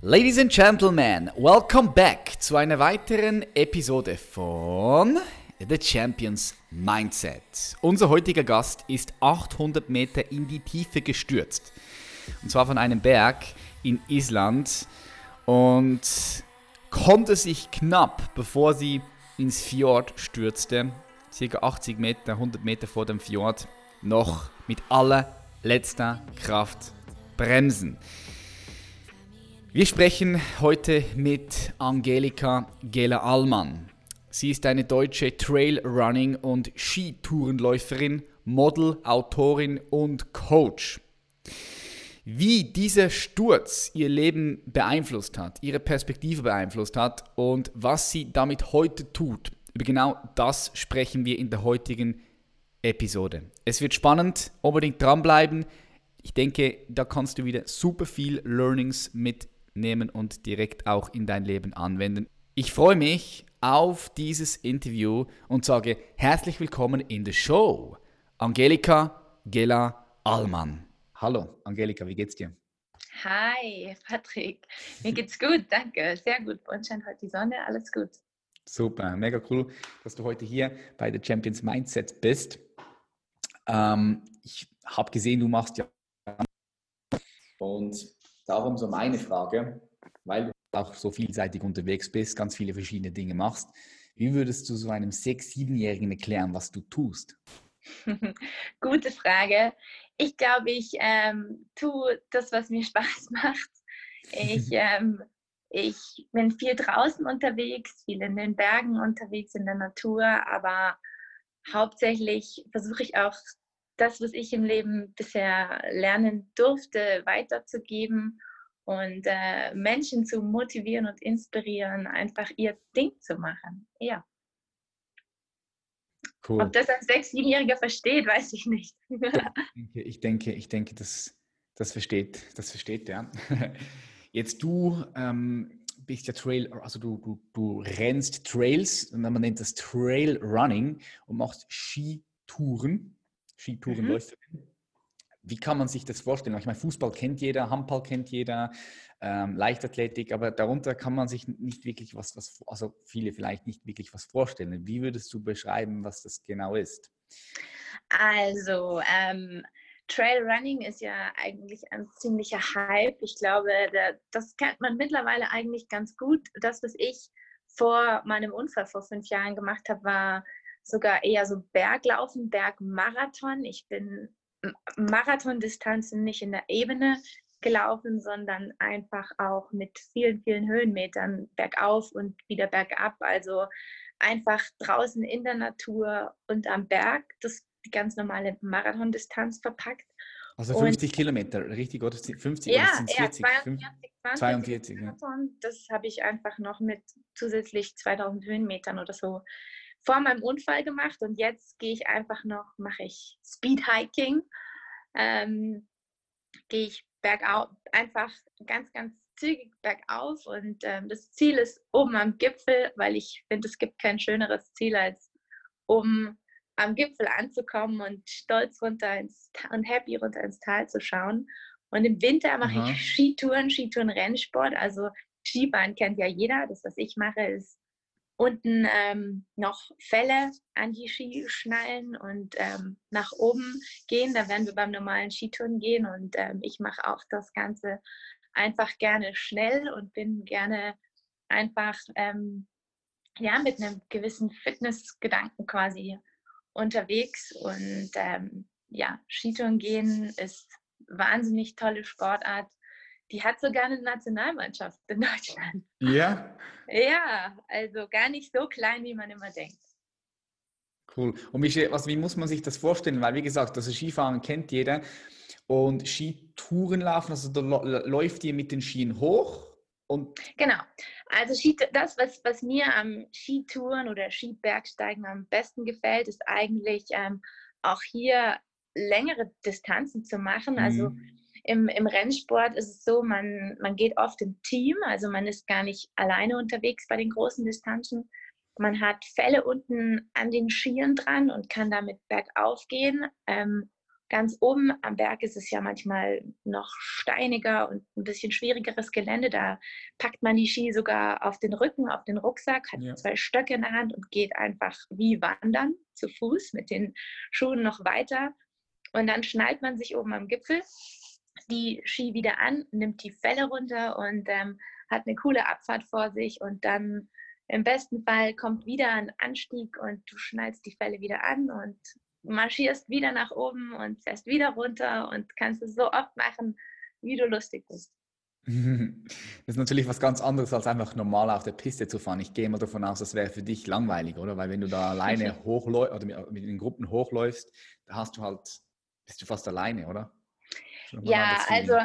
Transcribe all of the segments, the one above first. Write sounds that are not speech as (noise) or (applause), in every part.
Ladies and Gentlemen, welcome back zu einer weiteren Episode von The Champions Mindset. Unser heutiger Gast ist 800 Meter in die Tiefe gestürzt. Und zwar von einem Berg in Island und konnte sich knapp, bevor sie ins Fjord stürzte, circa 80 Meter, 100 Meter vor dem Fjord, noch mit allerletzter Kraft bremsen. Wir sprechen heute mit Angelika Gela-Allmann. Sie ist eine deutsche Trailrunning- und Skitourenläuferin, Model, Autorin und Coach. Wie dieser Sturz ihr Leben beeinflusst hat, ihre Perspektive beeinflusst hat und was sie damit heute tut, über genau das sprechen wir in der heutigen Episode. Es wird spannend, unbedingt dranbleiben. Ich denke, da kannst du wieder super viel Learnings mitnehmen nehmen und direkt auch in dein Leben anwenden. Ich freue mich auf dieses Interview und sage herzlich willkommen in der Show. Angelika Gela Allmann. Hallo, Angelika, wie geht's dir? Hi, Patrick. Mir geht's gut, danke. Sehr gut. Bei uns scheint heute die Sonne, alles gut. Super, mega cool, dass du heute hier bei der Champions Mindset bist. Ähm, ich habe gesehen, du machst ja und Darum so meine Frage, weil du auch so vielseitig unterwegs bist, ganz viele verschiedene Dinge machst. Wie würdest du so einem sechs-, siebenjährigen erklären, was du tust? (laughs) Gute Frage. Ich glaube, ich ähm, tue das, was mir (laughs) Spaß macht. Ich, (laughs) ähm, ich bin viel draußen unterwegs, viel in den Bergen unterwegs, in der Natur, aber hauptsächlich versuche ich auch das, was ich im Leben bisher lernen durfte, weiterzugeben und äh, Menschen zu motivieren und inspirieren, einfach ihr Ding zu machen. Ja. Cool. Ob das ein Sechs-, Siebenjähriger versteht, weiß ich nicht. ich (laughs) denke, ich denke, ich denke das, das versteht, das versteht ja. (laughs) Jetzt du ähm, bist ja Trail, also du, du, du rennst Trails und man nennt das Trail Running und machst Skitouren. Skitourenläuferin. Mhm. Wie kann man sich das vorstellen? Ich meine, Fußball kennt jeder, Handball kennt jeder, ähm, Leichtathletik, aber darunter kann man sich nicht wirklich was, was, also viele vielleicht nicht wirklich was vorstellen. Wie würdest du beschreiben, was das genau ist? Also, ähm, Trailrunning ist ja eigentlich ein ziemlicher Hype. Ich glaube, das kennt man mittlerweile eigentlich ganz gut. Das, was ich vor meinem Unfall vor fünf Jahren gemacht habe, war sogar eher so Berglaufen, Bergmarathon. Ich bin Marathondistanzen nicht in der Ebene gelaufen, sondern einfach auch mit vielen, vielen Höhenmetern bergauf und wieder bergab. Also einfach draußen in der Natur und am Berg. Das die ganz normale Marathondistanz verpackt. Also 50 und, Kilometer, richtig, oder? 50 ja, oder sind 40? Ja, 42, 20, 42, ja. Das habe ich einfach noch mit zusätzlich 2000 Höhenmetern oder so vor meinem Unfall gemacht und jetzt gehe ich einfach noch, mache ich Speedhiking, ähm, gehe ich bergauf, einfach ganz, ganz zügig bergauf und ähm, das Ziel ist oben am Gipfel, weil ich finde, es gibt kein schöneres Ziel als um am Gipfel anzukommen und stolz runter ins und happy runter ins Tal zu schauen. Und im Winter mache Aha. ich Skitouren, Skitouren-Rennsport. Also Skifahren kennt ja jeder. Das, was ich mache, ist unten ähm, noch Fälle an die Ski schnallen und ähm, nach oben gehen. Da werden wir beim normalen Skitouren gehen und ähm, ich mache auch das Ganze einfach gerne schnell und bin gerne einfach ähm, ja, mit einem gewissen Fitnessgedanken quasi unterwegs und ähm, ja, Skitouren gehen ist wahnsinnig tolle Sportart die hat sogar eine Nationalmannschaft in Deutschland. Ja? Ja, also gar nicht so klein, wie man immer denkt. Cool. Und wie, was, wie muss man sich das vorstellen? Weil, wie gesagt, also Skifahren kennt jeder. Und Skitouren laufen, also da läuft ihr mit den Skien hoch? Und genau. Also das, was, was mir am Skitouren oder Skibergsteigen am besten gefällt, ist eigentlich ähm, auch hier längere Distanzen zu machen. Also mhm im, im Rennsport ist es so, man, man geht oft im Team, also man ist gar nicht alleine unterwegs bei den großen Distanzen. Man hat Fälle unten an den Skiern dran und kann damit bergauf gehen. Ähm, Ganz oben am Berg ist es ja manchmal noch steiniger und ein bisschen schwierigeres Gelände. Da packt man die Ski sogar auf den Rücken, auf den Rucksack, hat ja. zwei Stöcke in der Hand und geht einfach wie wandern zu Fuß mit den Schuhen noch weiter. Und dann schnallt man sich oben am Gipfel die Ski wieder an, nimmt die Fälle runter und ähm, hat eine coole Abfahrt vor sich und dann im besten Fall kommt wieder ein Anstieg und du schnallst die Fälle wieder an und marschierst wieder nach oben und fährst wieder runter und kannst es so oft machen, wie du lustig bist. (laughs) Das ist natürlich was ganz anderes, als einfach normal auf der Piste zu fahren. Ich gehe mal davon aus, das wäre für dich langweilig, oder? Weil wenn du da alleine (laughs) hochläufst oder mit den Gruppen hochläufst, da hast du halt, bist du fast alleine, oder? Ja, also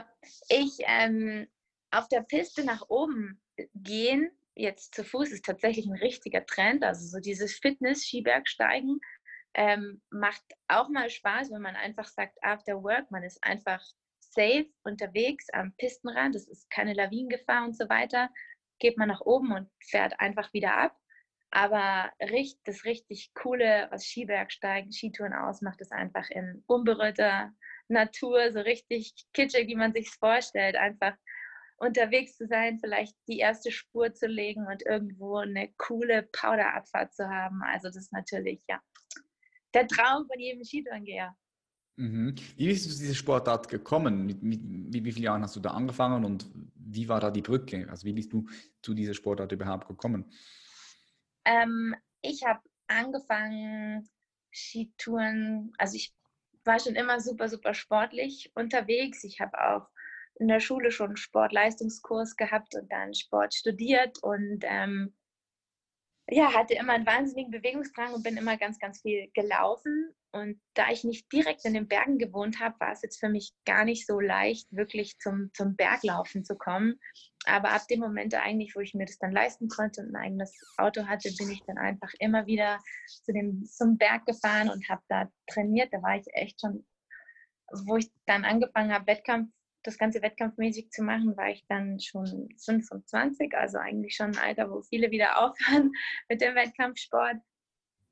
ich ähm, auf der Piste nach oben gehen, jetzt zu Fuß, ist tatsächlich ein richtiger Trend. Also so dieses Fitness-Skibergsteigen ähm, macht auch mal Spaß, wenn man einfach sagt, after work, man ist einfach safe unterwegs am Pistenrand, es ist keine Lawinengefahr und so weiter, geht man nach oben und fährt einfach wieder ab. Aber das richtig Coole, was Skibergsteigen, Skitouren ausmacht, ist einfach in unberührter Natur, so richtig kitschig, wie man sich vorstellt, einfach unterwegs zu sein, vielleicht die erste Spur zu legen und irgendwo eine coole Powderabfahrt zu haben. Also das ist natürlich, ja, der Traum von jedem Skitourengeher. Mhm. Wie bist du zu dieser Sportart gekommen? Mit, mit, wie, wie viele Jahren hast du da angefangen und wie war da die Brücke? Also wie bist du zu dieser Sportart überhaupt gekommen? Ähm, ich habe angefangen, Skitouren, also ich war schon immer super, super sportlich unterwegs. Ich habe auch in der Schule schon einen Sportleistungskurs gehabt und dann Sport studiert und ähm, ja, hatte immer einen wahnsinnigen Bewegungsdrang und bin immer ganz, ganz viel gelaufen. Und da ich nicht direkt in den Bergen gewohnt habe, war es jetzt für mich gar nicht so leicht, wirklich zum, zum Berglaufen zu kommen. Aber ab dem Moment eigentlich, wo ich mir das dann leisten konnte und ein eigenes Auto hatte, bin ich dann einfach immer wieder zu dem, zum Berg gefahren und habe da trainiert. Da war ich echt schon, wo ich dann angefangen habe, Wettkampf das ganze wettkampfmäßig zu machen, war ich dann schon 25, also eigentlich schon ein Alter, wo viele wieder (laughs) aufhören mit dem Wettkampfsport.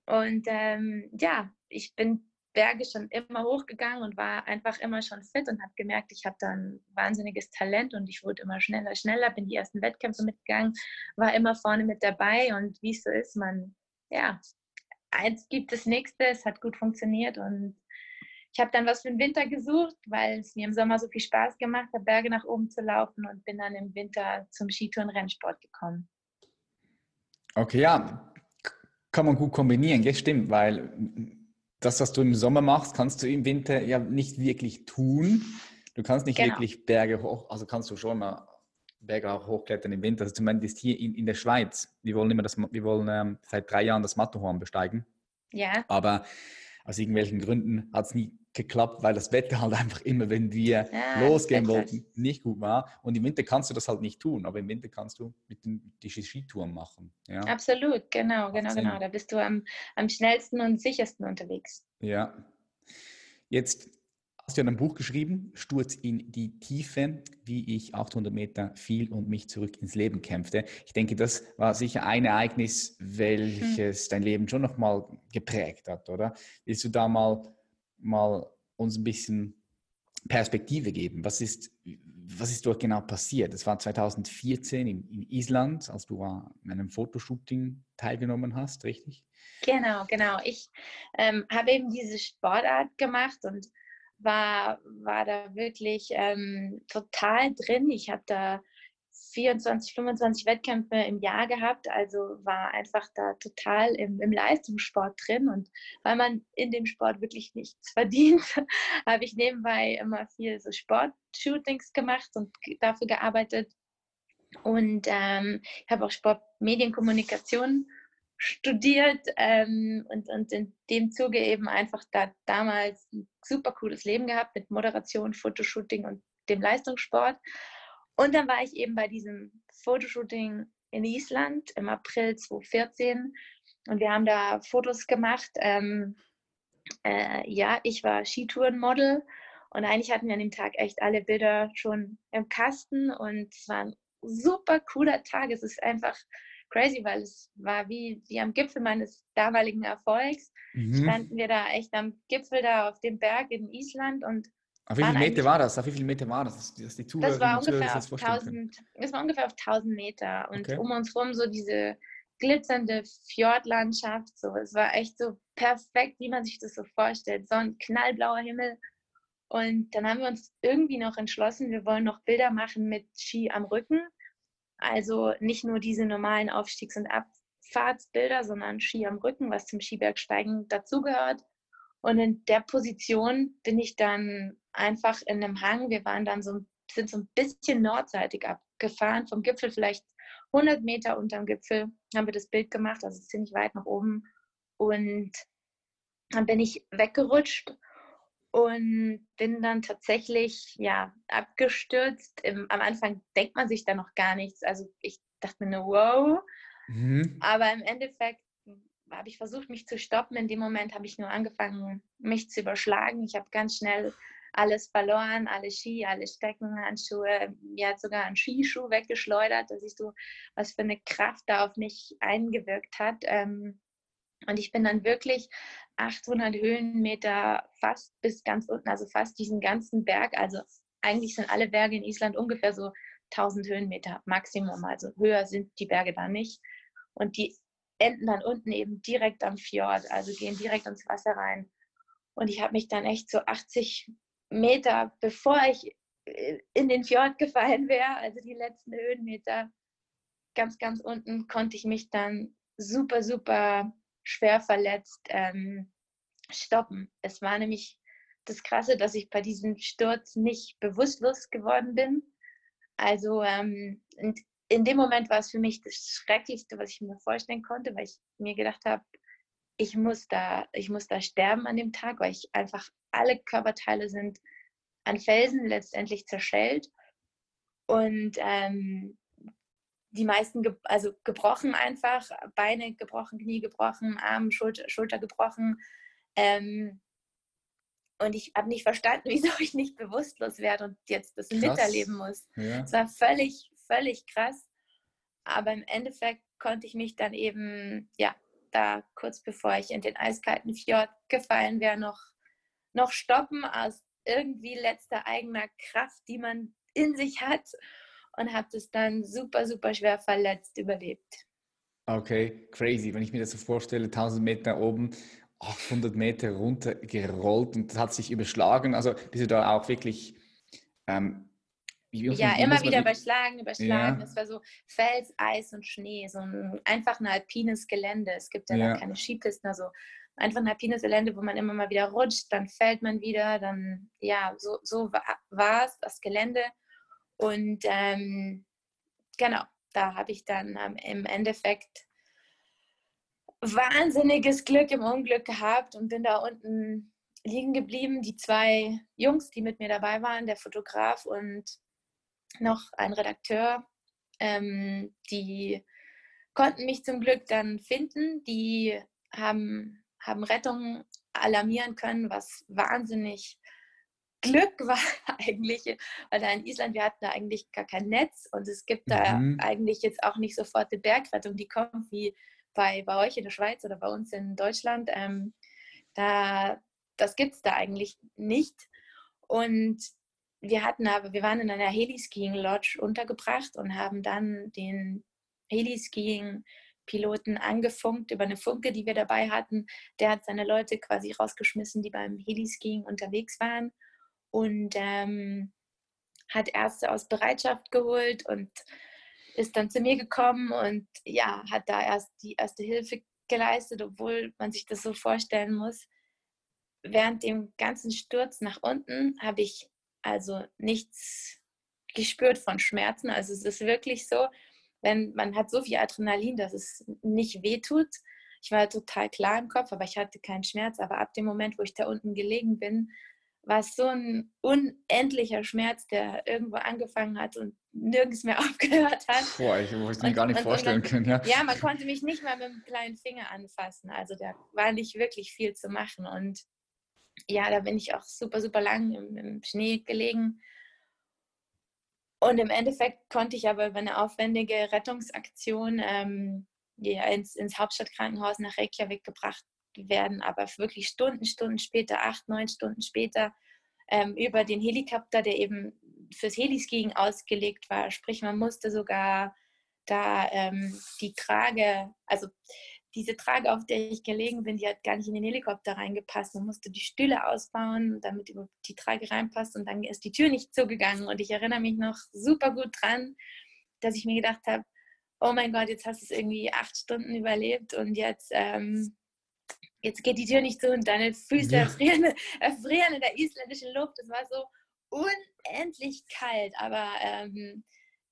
Und ähm, ja, ich bin Berge schon immer hochgegangen und war einfach immer schon fit und habe gemerkt, ich habe da ein wahnsinniges Talent und ich wurde immer schneller, schneller, bin die ersten Wettkämpfe mitgegangen, war immer vorne mit dabei und wie es so ist, man, ja, eins gibt das nächste, es hat gut funktioniert und ich habe dann was für den Winter gesucht, weil es mir im Sommer so viel Spaß gemacht hat, Berge nach oben zu laufen und bin dann im Winter zum Skitouren-Rennsport gekommen. Okay, ja, kann man gut kombinieren, das stimmt, weil das, was du im Sommer machst, kannst du im Winter ja nicht wirklich tun. Du kannst nicht genau. wirklich Berge hoch, also kannst du schon mal Berge auch hochklettern im Winter. Also zumindest hier in, in der Schweiz. Wir wollen immer das, wir wollen ähm, seit drei Jahren das Matterhorn besteigen. Ja. Aber aus irgendwelchen Gründen hat es nie geklappt, weil das Wetter halt einfach immer, wenn wir ja, losgehen wollten, nicht gut war. Und im Winter kannst du das halt nicht tun, aber im Winter kannst du mit den, die Skitouren machen. Ja? Absolut, genau, genau, genau. Da bist du am, am schnellsten und sichersten unterwegs. Ja. Jetzt hast du ja ein Buch geschrieben, Sturz in die Tiefe, wie ich 800 Meter fiel und mich zurück ins Leben kämpfte. Ich denke, das war sicher ein Ereignis, welches hm. dein Leben schon nochmal geprägt hat, oder? Willst du da mal, mal uns ein bisschen Perspektive geben? Was ist, was ist dort genau passiert? Das war 2014 in, in Island, als du an einem Fotoshooting teilgenommen hast, richtig? Genau, genau. Ich ähm, habe eben diese Sportart gemacht und war, war da wirklich ähm, total drin. Ich habe da 24, 25 Wettkämpfe im Jahr gehabt, also war einfach da total im, im Leistungssport drin. Und weil man in dem Sport wirklich nichts (laughs) verdient, habe ich nebenbei immer viel so Sportshootings gemacht und dafür gearbeitet. Und ähm, ich habe auch Sportmedienkommunikation studiert ähm, und, und in dem Zuge eben einfach da damals ein super cooles Leben gehabt mit Moderation, Fotoshooting und dem Leistungssport. Und dann war ich eben bei diesem Fotoshooting in Island im April 2014 und wir haben da Fotos gemacht. Ähm, äh, ja, ich war Skitourenmodel und eigentlich hatten wir an dem Tag echt alle Bilder schon im Kasten und es war ein super cooler Tag. Es ist einfach crazy, weil es war wie, wie am Gipfel meines damaligen Erfolgs. Mhm. Standen wir da echt am Gipfel da auf dem Berg in Island und auf wie viele Meter war das? Auf wie viele Meter war das? Dass die das, war ungefähr auf 1000, das war ungefähr auf 1000 Meter und okay. um uns rum so diese glitzernde Fjordlandschaft. So. Es war echt so perfekt, wie man sich das so vorstellt. So ein knallblauer Himmel. Und dann haben wir uns irgendwie noch entschlossen, wir wollen noch Bilder machen mit Ski am Rücken. Also nicht nur diese normalen Aufstiegs- und Abfahrtsbilder, sondern Ski am Rücken, was zum Skibergsteigen dazugehört. Und in der Position bin ich dann einfach in einem Hang. Wir waren dann so, sind so ein bisschen nordseitig abgefahren, vom Gipfel vielleicht 100 Meter unterm Gipfel haben wir das Bild gemacht, also ziemlich weit nach oben. Und dann bin ich weggerutscht und bin dann tatsächlich ja abgestürzt. Im, am Anfang denkt man sich da noch gar nichts. Also ich dachte mir nur, wow. Mhm. Aber im Endeffekt habe ich versucht, mich zu stoppen. In dem Moment habe ich nur angefangen, mich zu überschlagen. Ich habe ganz schnell alles verloren, alle Ski, alle Steckenhandschuhe, mir hat sogar ein Skischuh weggeschleudert. Da siehst du, was für eine Kraft da auf mich eingewirkt hat. Ähm, und ich bin dann wirklich 800 Höhenmeter fast bis ganz unten, also fast diesen ganzen Berg. Also eigentlich sind alle Berge in Island ungefähr so 1000 Höhenmeter Maximum. Also höher sind die Berge da nicht. Und die enden dann unten eben direkt am Fjord, also gehen direkt ins Wasser rein. Und ich habe mich dann echt so 80 Meter, bevor ich äh, in den Fjord gefallen wäre, also die letzten Höhenmeter, ganz, ganz unten, konnte ich mich dann super, super schwer verletzt ähm, stoppen. Es war nämlich das Krasse, dass ich bei diesem Sturz nicht bewusstlos geworden bin. Also ähm, in dem Moment war es für mich das Schrecklichste, was ich mir vorstellen konnte, weil ich mir gedacht habe, ich muss da, ich muss da sterben an dem Tag, weil ich einfach alle Körperteile sind an Felsen letztendlich zerschellt und ähm, die meisten ge also gebrochen einfach, Beine gebrochen, Knie gebrochen, Arm, Schulter, Schulter gebrochen. Ähm, und ich habe nicht verstanden, (laughs) wieso ich nicht bewusstlos werde und jetzt das krass. miterleben muss. Ja. Es war völlig, völlig krass. Aber im Endeffekt konnte ich mich dann eben, ja, da kurz bevor ich in den eiskalten Fjord gefallen wäre, noch, noch stoppen aus irgendwie letzter eigener Kraft, die man in sich hat und habe das dann super, super schwer verletzt überlebt. Okay, crazy. Wenn ich mir das so vorstelle, 1000 Meter oben, 800 Meter runter gerollt und das hat sich überschlagen. Also bist du da auch wirklich ähm, ja, immer wieder überschlagen, überschlagen. Ja. Es war so Fels, Eis und Schnee, so ein einfach ein alpines Gelände. Es gibt ja, ja. keine Skipisten, also einfach ein alpines Gelände, wo man immer mal wieder rutscht, dann fällt man wieder, dann ja, so, so war es, das Gelände. Und ähm, genau, da habe ich dann ähm, im Endeffekt wahnsinniges Glück im Unglück gehabt und bin da unten liegen geblieben. Die zwei Jungs, die mit mir dabei waren, der Fotograf und noch ein Redakteur, ähm, die konnten mich zum Glück dann finden. Die haben, haben Rettung alarmieren können, was wahnsinnig Glück war (laughs) eigentlich, weil da in Island, wir hatten da eigentlich gar kein Netz und es gibt da mhm. eigentlich jetzt auch nicht sofort eine Bergrettung, die kommt wie bei, bei euch in der Schweiz oder bei uns in Deutschland. Ähm, da, das gibt es da eigentlich nicht. Und wir hatten aber, wir waren in einer Heliskiing-Lodge untergebracht und haben dann den Heliskiing-Piloten angefunkt über eine Funke, die wir dabei hatten. Der hat seine Leute quasi rausgeschmissen, die beim Heliskiing unterwegs waren und ähm, hat Ärzte aus Bereitschaft geholt und ist dann zu mir gekommen und ja, hat da erst die erste Hilfe geleistet, obwohl man sich das so vorstellen muss. Während dem ganzen Sturz nach unten habe ich also nichts gespürt von Schmerzen. Also es ist wirklich so, wenn man hat so viel Adrenalin, dass es nicht wehtut. Ich war total klar im Kopf, aber ich hatte keinen Schmerz. Aber ab dem Moment, wo ich da unten gelegen bin, war es so ein unendlicher Schmerz, der irgendwo angefangen hat und nirgends mehr (laughs) aufgehört hat. Boah, ich wollte mir gar nicht und, vorstellen dann, können. Ja. ja, man konnte mich nicht mal mit dem kleinen Finger anfassen. Also da war nicht wirklich viel zu machen. Und ja, da bin ich auch super, super lang im, im Schnee gelegen. Und im Endeffekt konnte ich aber über eine aufwendige Rettungsaktion ähm, ja, ins, ins Hauptstadtkrankenhaus nach Reykjavik gebracht werden, aber wirklich Stunden, Stunden später, acht, neun Stunden später, ähm, über den Helikopter, der eben fürs Heliskiing ausgelegt war. Sprich, man musste sogar da ähm, die Trage, also diese Trage, auf der ich gelegen bin, die hat gar nicht in den Helikopter reingepasst. Man musste die Stühle ausbauen, damit die Trage reinpasst und dann ist die Tür nicht zugegangen. Und ich erinnere mich noch super gut dran, dass ich mir gedacht habe, oh mein Gott, jetzt hast du es irgendwie acht Stunden überlebt und jetzt, ähm, jetzt geht die Tür nicht zu und deine Füße ja. erfrieren, (laughs) erfrieren in der isländischen Luft. Es war so unendlich kalt, aber ähm,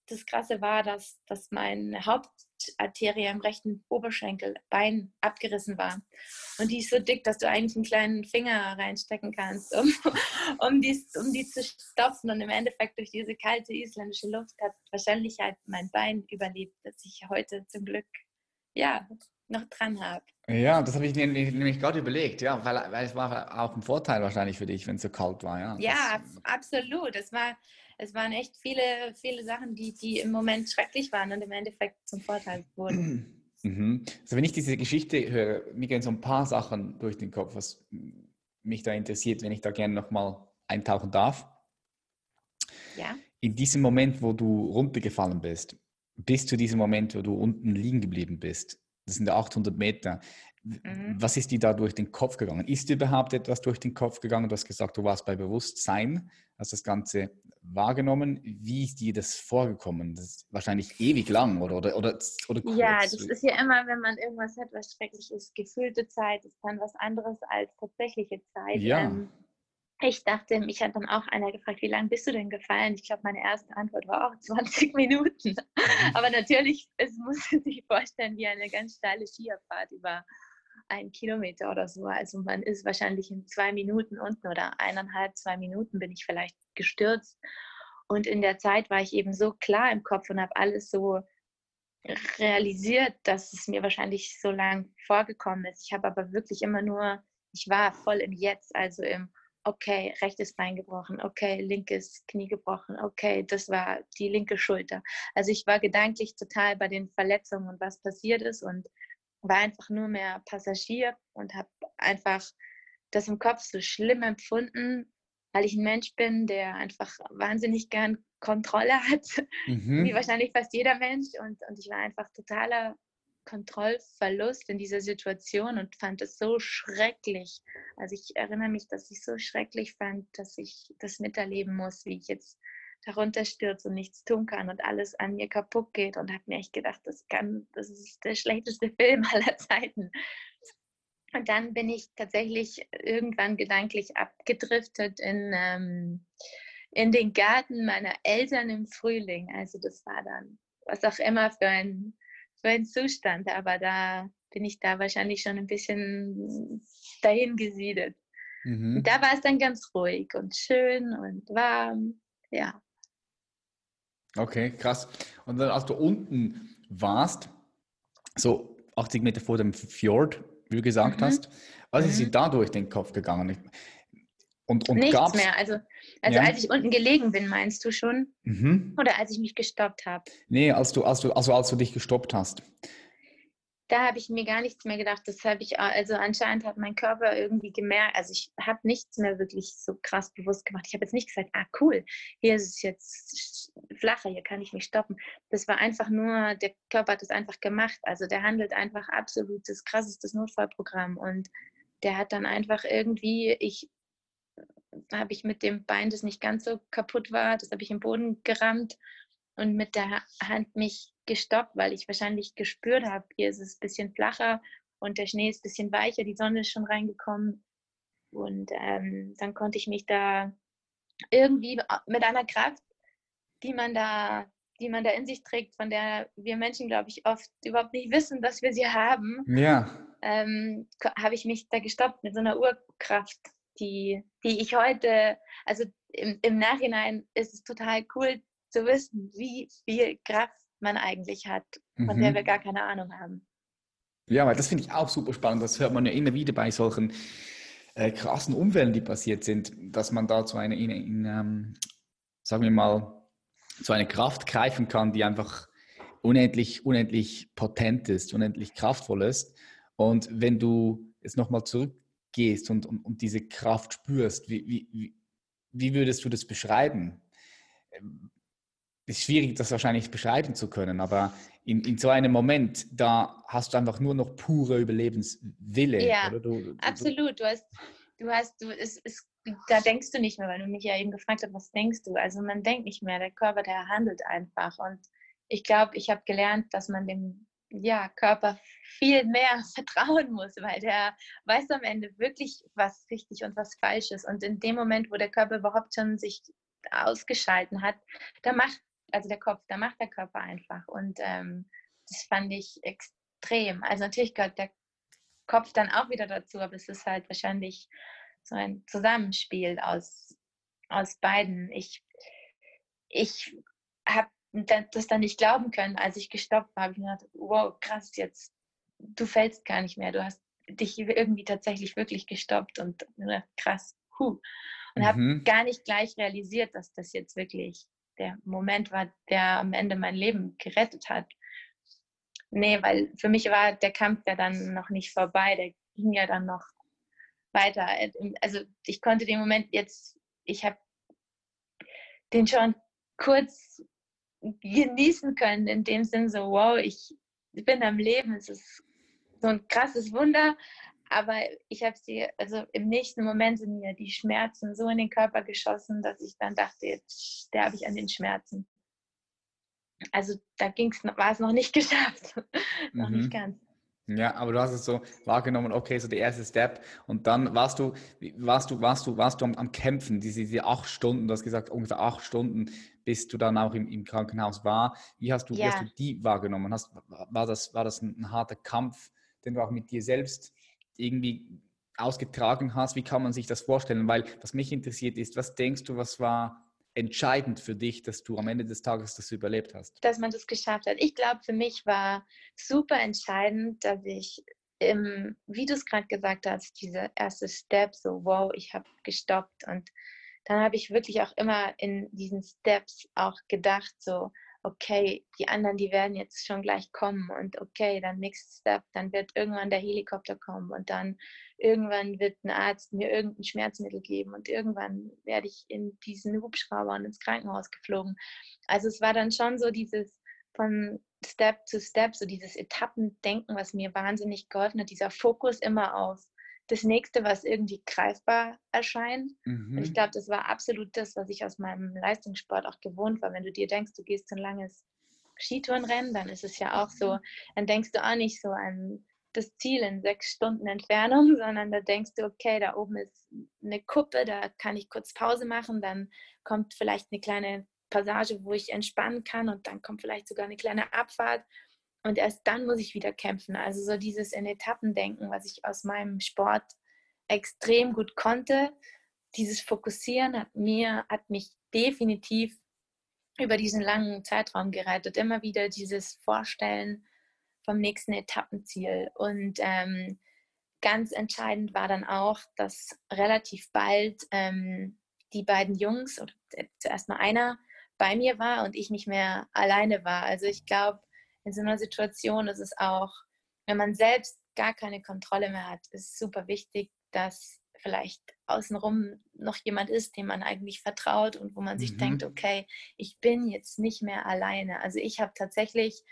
das Krasse war, dass, dass meine Hauptarterie im rechten Oberschenkel, Bein abgerissen war. Und die ist so dick, dass du eigentlich einen kleinen Finger reinstecken kannst, um, (laughs) um, die, um die zu stopfen. Und im Endeffekt durch diese kalte isländische Luft hat wahrscheinlich halt mein Bein überlebt, das ich heute zum Glück ja, noch dran habe. Ja, das habe ich nämlich, nämlich gerade überlegt, ja, weil, weil es war auch ein Vorteil wahrscheinlich für dich, wenn es so kalt war. Ja, ja das, absolut. Es war, es waren echt viele, viele Sachen, die, die im Moment schrecklich waren und im Endeffekt zum Vorteil wurden. (clears throat) Mhm. Also wenn ich diese Geschichte höre, mir gehen so ein paar Sachen durch den Kopf, was mich da interessiert, wenn ich da gerne nochmal eintauchen darf. Ja. In diesem Moment, wo du runtergefallen bist, bis zu diesem Moment, wo du unten liegen geblieben bist, das sind 800 Meter, Mhm. Was ist dir da durch den Kopf gegangen? Ist dir überhaupt etwas durch den Kopf gegangen? Du hast gesagt, du warst bei Bewusstsein, hast das Ganze wahrgenommen. Wie ist dir das vorgekommen? Das ist wahrscheinlich ewig lang oder, oder, oder, oder kurz. Ja, das ist ja immer, wenn man irgendwas hat, was schrecklich ist, gefühlte Zeit ist dann was anderes als tatsächliche Zeit. Ja. Ähm, ich dachte, mich hat dann auch einer gefragt, wie lange bist du denn gefallen? Ich glaube, meine erste Antwort war auch (laughs) 20 Minuten. Mhm. Aber natürlich, es muss sich vorstellen, wie eine ganz steile Skierfahrt über ein Kilometer oder so. Also man ist wahrscheinlich in zwei Minuten unten oder eineinhalb, zwei Minuten bin ich vielleicht gestürzt. Und in der Zeit war ich eben so klar im Kopf und habe alles so realisiert, dass es mir wahrscheinlich so lang vorgekommen ist. Ich habe aber wirklich immer nur, ich war voll im Jetzt, also im okay, rechtes Bein gebrochen, okay, linkes Knie gebrochen, okay, das war die linke Schulter. Also ich war gedanklich total bei den Verletzungen und was passiert ist und war einfach nur mehr Passagier und habe einfach das im Kopf so schlimm empfunden, weil ich ein Mensch bin, der einfach wahnsinnig gern Kontrolle (laughs) hat, mhm. wie wahrscheinlich fast jeder Mensch. Und, und ich war einfach totaler Kontrollverlust in dieser Situation und fand es so schrecklich. Also ich erinnere mich, dass ich so schrecklich fand, dass ich das miterleben muss, wie ich jetzt darunter stürzt und nichts tun kann und alles an mir kaputt geht und habe mir echt gedacht, das kann, das ist der schlechteste (laughs) Film aller Zeiten. Und dann bin ich tatsächlich irgendwann gedanklich abgedriftet in, ähm, in den Garten meiner Eltern im Frühling. Also das war dann was auch immer für ein, für ein Zustand, aber da bin ich da wahrscheinlich schon ein bisschen dahin gesiedelt. Mhm. Da war es dann ganz ruhig und schön und warm. Ja. Okay, krass. Und dann, als du unten warst, so 80 Meter vor dem Fjord, wie du gesagt mhm. hast, was ist mhm. dir da durch den Kopf gegangen? Und, und Nichts gab's? mehr. Also, also ja. als ich unten gelegen bin, meinst du schon? Mhm. Oder als ich mich gestoppt habe? Nee, als du, als du, also als du dich gestoppt hast da habe ich mir gar nichts mehr gedacht. Das habe ich, also anscheinend hat mein Körper irgendwie gemerkt, also ich habe nichts mehr wirklich so krass bewusst gemacht. Ich habe jetzt nicht gesagt, ah cool, hier ist es jetzt flacher, hier kann ich mich stoppen. Das war einfach nur, der Körper hat es einfach gemacht. Also der handelt einfach absolut das krasseste Notfallprogramm und der hat dann einfach irgendwie, ich habe ich mit dem Bein, das nicht ganz so kaputt war, das habe ich im Boden gerammt und mit der Hand mich gestoppt, weil ich wahrscheinlich gespürt habe, hier ist es ein bisschen flacher und der Schnee ist ein bisschen weicher, die Sonne ist schon reingekommen. Und ähm, dann konnte ich mich da irgendwie mit einer Kraft, die man da, die man da in sich trägt, von der wir Menschen, glaube ich, oft überhaupt nicht wissen, dass wir sie haben, ja. ähm, habe ich mich da gestoppt mit so einer Urkraft, die, die ich heute, also im, im Nachhinein ist es total cool zu wissen, wie viel Kraft man eigentlich hat, von mhm. der wir gar keine Ahnung haben. Ja, weil das finde ich auch super spannend. Das hört man ja immer wieder bei solchen äh, krassen Unfällen, die passiert sind, dass man da zu einer, in, in, ähm, sagen wir mal, zu einer Kraft greifen kann, die einfach unendlich, unendlich potent ist, unendlich kraftvoll ist. Und wenn du jetzt nochmal zurückgehst und, und, und, diese Kraft spürst, wie, wie, wie würdest du das beschreiben? ist schwierig, das wahrscheinlich beschreiben zu können, aber in, in so einem Moment, da hast du einfach nur noch pure Überlebenswille. Ja, du, absolut. Du hast, du hast, du, es, es, da denkst du nicht mehr, weil du mich ja eben gefragt hast, was denkst du? Also man denkt nicht mehr, der Körper, der handelt einfach. Und ich glaube, ich habe gelernt, dass man dem ja, Körper viel mehr (laughs) vertrauen muss, weil der weiß am Ende wirklich, was richtig und was falsch ist. Und in dem Moment, wo der Körper überhaupt schon sich ausgeschalten hat, da macht also der Kopf, da macht der Körper einfach. Und ähm, das fand ich extrem. Also natürlich gehört der Kopf dann auch wieder dazu, aber es ist halt wahrscheinlich so ein Zusammenspiel aus, aus beiden. Ich, ich habe das dann nicht glauben können, als ich gestoppt war. habe ich mir gedacht, wow, krass, jetzt, du fällst gar nicht mehr. Du hast dich irgendwie tatsächlich wirklich gestoppt und krass, huh. Und mhm. habe gar nicht gleich realisiert, dass das jetzt wirklich der Moment war, der am Ende mein Leben gerettet hat. Nee, weil für mich war der Kampf ja dann noch nicht vorbei, der ging ja dann noch weiter. Also ich konnte den Moment jetzt, ich habe den schon kurz genießen können, in dem Sinn so, wow, ich bin am Leben, es ist so ein krasses Wunder, aber ich habe sie, also im nächsten Moment sind mir die Schmerzen so in den Körper geschossen, dass ich dann dachte, jetzt sterbe ich an den Schmerzen. Also da ging's, war es noch nicht (laughs) geschafft. noch mhm. nicht ganz. Ja, aber du hast es so wahrgenommen, okay, so der erste Step. Und dann warst du, warst du, warst du, warst du am, am Kämpfen, diese, diese acht Stunden, du hast gesagt, ungefähr acht Stunden, bis du dann auch im, im Krankenhaus war. Wie hast du, ja. wie hast du die wahrgenommen? Hast, war, das, war das ein, ein harter Kampf, den du auch mit dir selbst irgendwie ausgetragen hast. Wie kann man sich das vorstellen? Weil was mich interessiert ist, was denkst du, was war entscheidend für dich, dass du am Ende des Tages das überlebt hast? Dass man das geschafft hat. Ich glaube, für mich war super entscheidend, dass ich, im, wie du es gerade gesagt hast, dieser erste Step, so wow, ich habe gestoppt und dann habe ich wirklich auch immer in diesen Steps auch gedacht, so okay, die anderen, die werden jetzt schon gleich kommen und okay, dann next step, dann wird irgendwann der Helikopter kommen und dann irgendwann wird ein Arzt mir irgendein Schmerzmittel geben und irgendwann werde ich in diesen Hubschrauber und ins Krankenhaus geflogen. Also es war dann schon so dieses von Step zu Step, so dieses Etappendenken, was mir wahnsinnig geholfen hat, dieser Fokus immer auf das nächste, was irgendwie greifbar erscheint. Mhm. Und ich mhm. glaube, das war absolut das, was ich aus meinem Leistungssport auch gewohnt war. Wenn du dir denkst, du gehst ein langes Skitourenrennen, dann ist es ja auch so, dann denkst du auch nicht so an das Ziel in sechs Stunden Entfernung, sondern da denkst du, okay, da oben ist eine Kuppe, da kann ich kurz Pause machen, dann kommt vielleicht eine kleine Passage, wo ich entspannen kann und dann kommt vielleicht sogar eine kleine Abfahrt und erst dann muss ich wieder kämpfen. Also so dieses in Etappen denken, was ich aus meinem Sport extrem gut konnte. Dieses Fokussieren hat mir, hat mich definitiv über diesen langen Zeitraum gerettet. Immer wieder dieses Vorstellen vom nächsten Etappenziel. Und ähm, ganz entscheidend war dann auch, dass relativ bald ähm, die beiden Jungs, oder zuerst mal einer, bei mir war und ich nicht mehr alleine war. Also ich glaube, in so einer Situation ist es auch, wenn man selbst gar keine Kontrolle mehr hat, ist es super wichtig, dass vielleicht außenrum noch jemand ist, dem man eigentlich vertraut und wo man sich mhm. denkt, okay, ich bin jetzt nicht mehr alleine. Also ich habe tatsächlich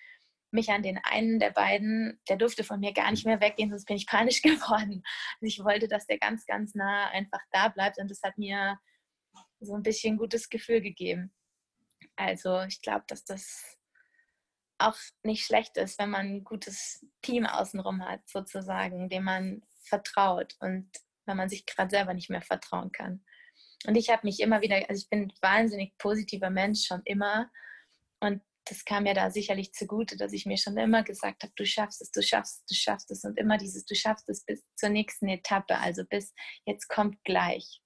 mich an den einen der beiden, der durfte von mir gar nicht mehr weggehen, sonst bin ich panisch (laughs) geworden. Also ich wollte, dass der ganz, ganz nah einfach da bleibt und das hat mir so ein bisschen gutes Gefühl gegeben. Also ich glaube, dass das auch nicht schlecht ist, wenn man ein gutes Team außenrum hat, sozusagen, dem man vertraut und wenn man sich gerade selber nicht mehr vertrauen kann. Und ich habe mich immer wieder, also ich bin ein wahnsinnig positiver Mensch schon immer und das kam mir da sicherlich zugute, dass ich mir schon immer gesagt habe, du schaffst es, du schaffst es, du schaffst es und immer dieses, du schaffst es bis zur nächsten Etappe, also bis jetzt kommt gleich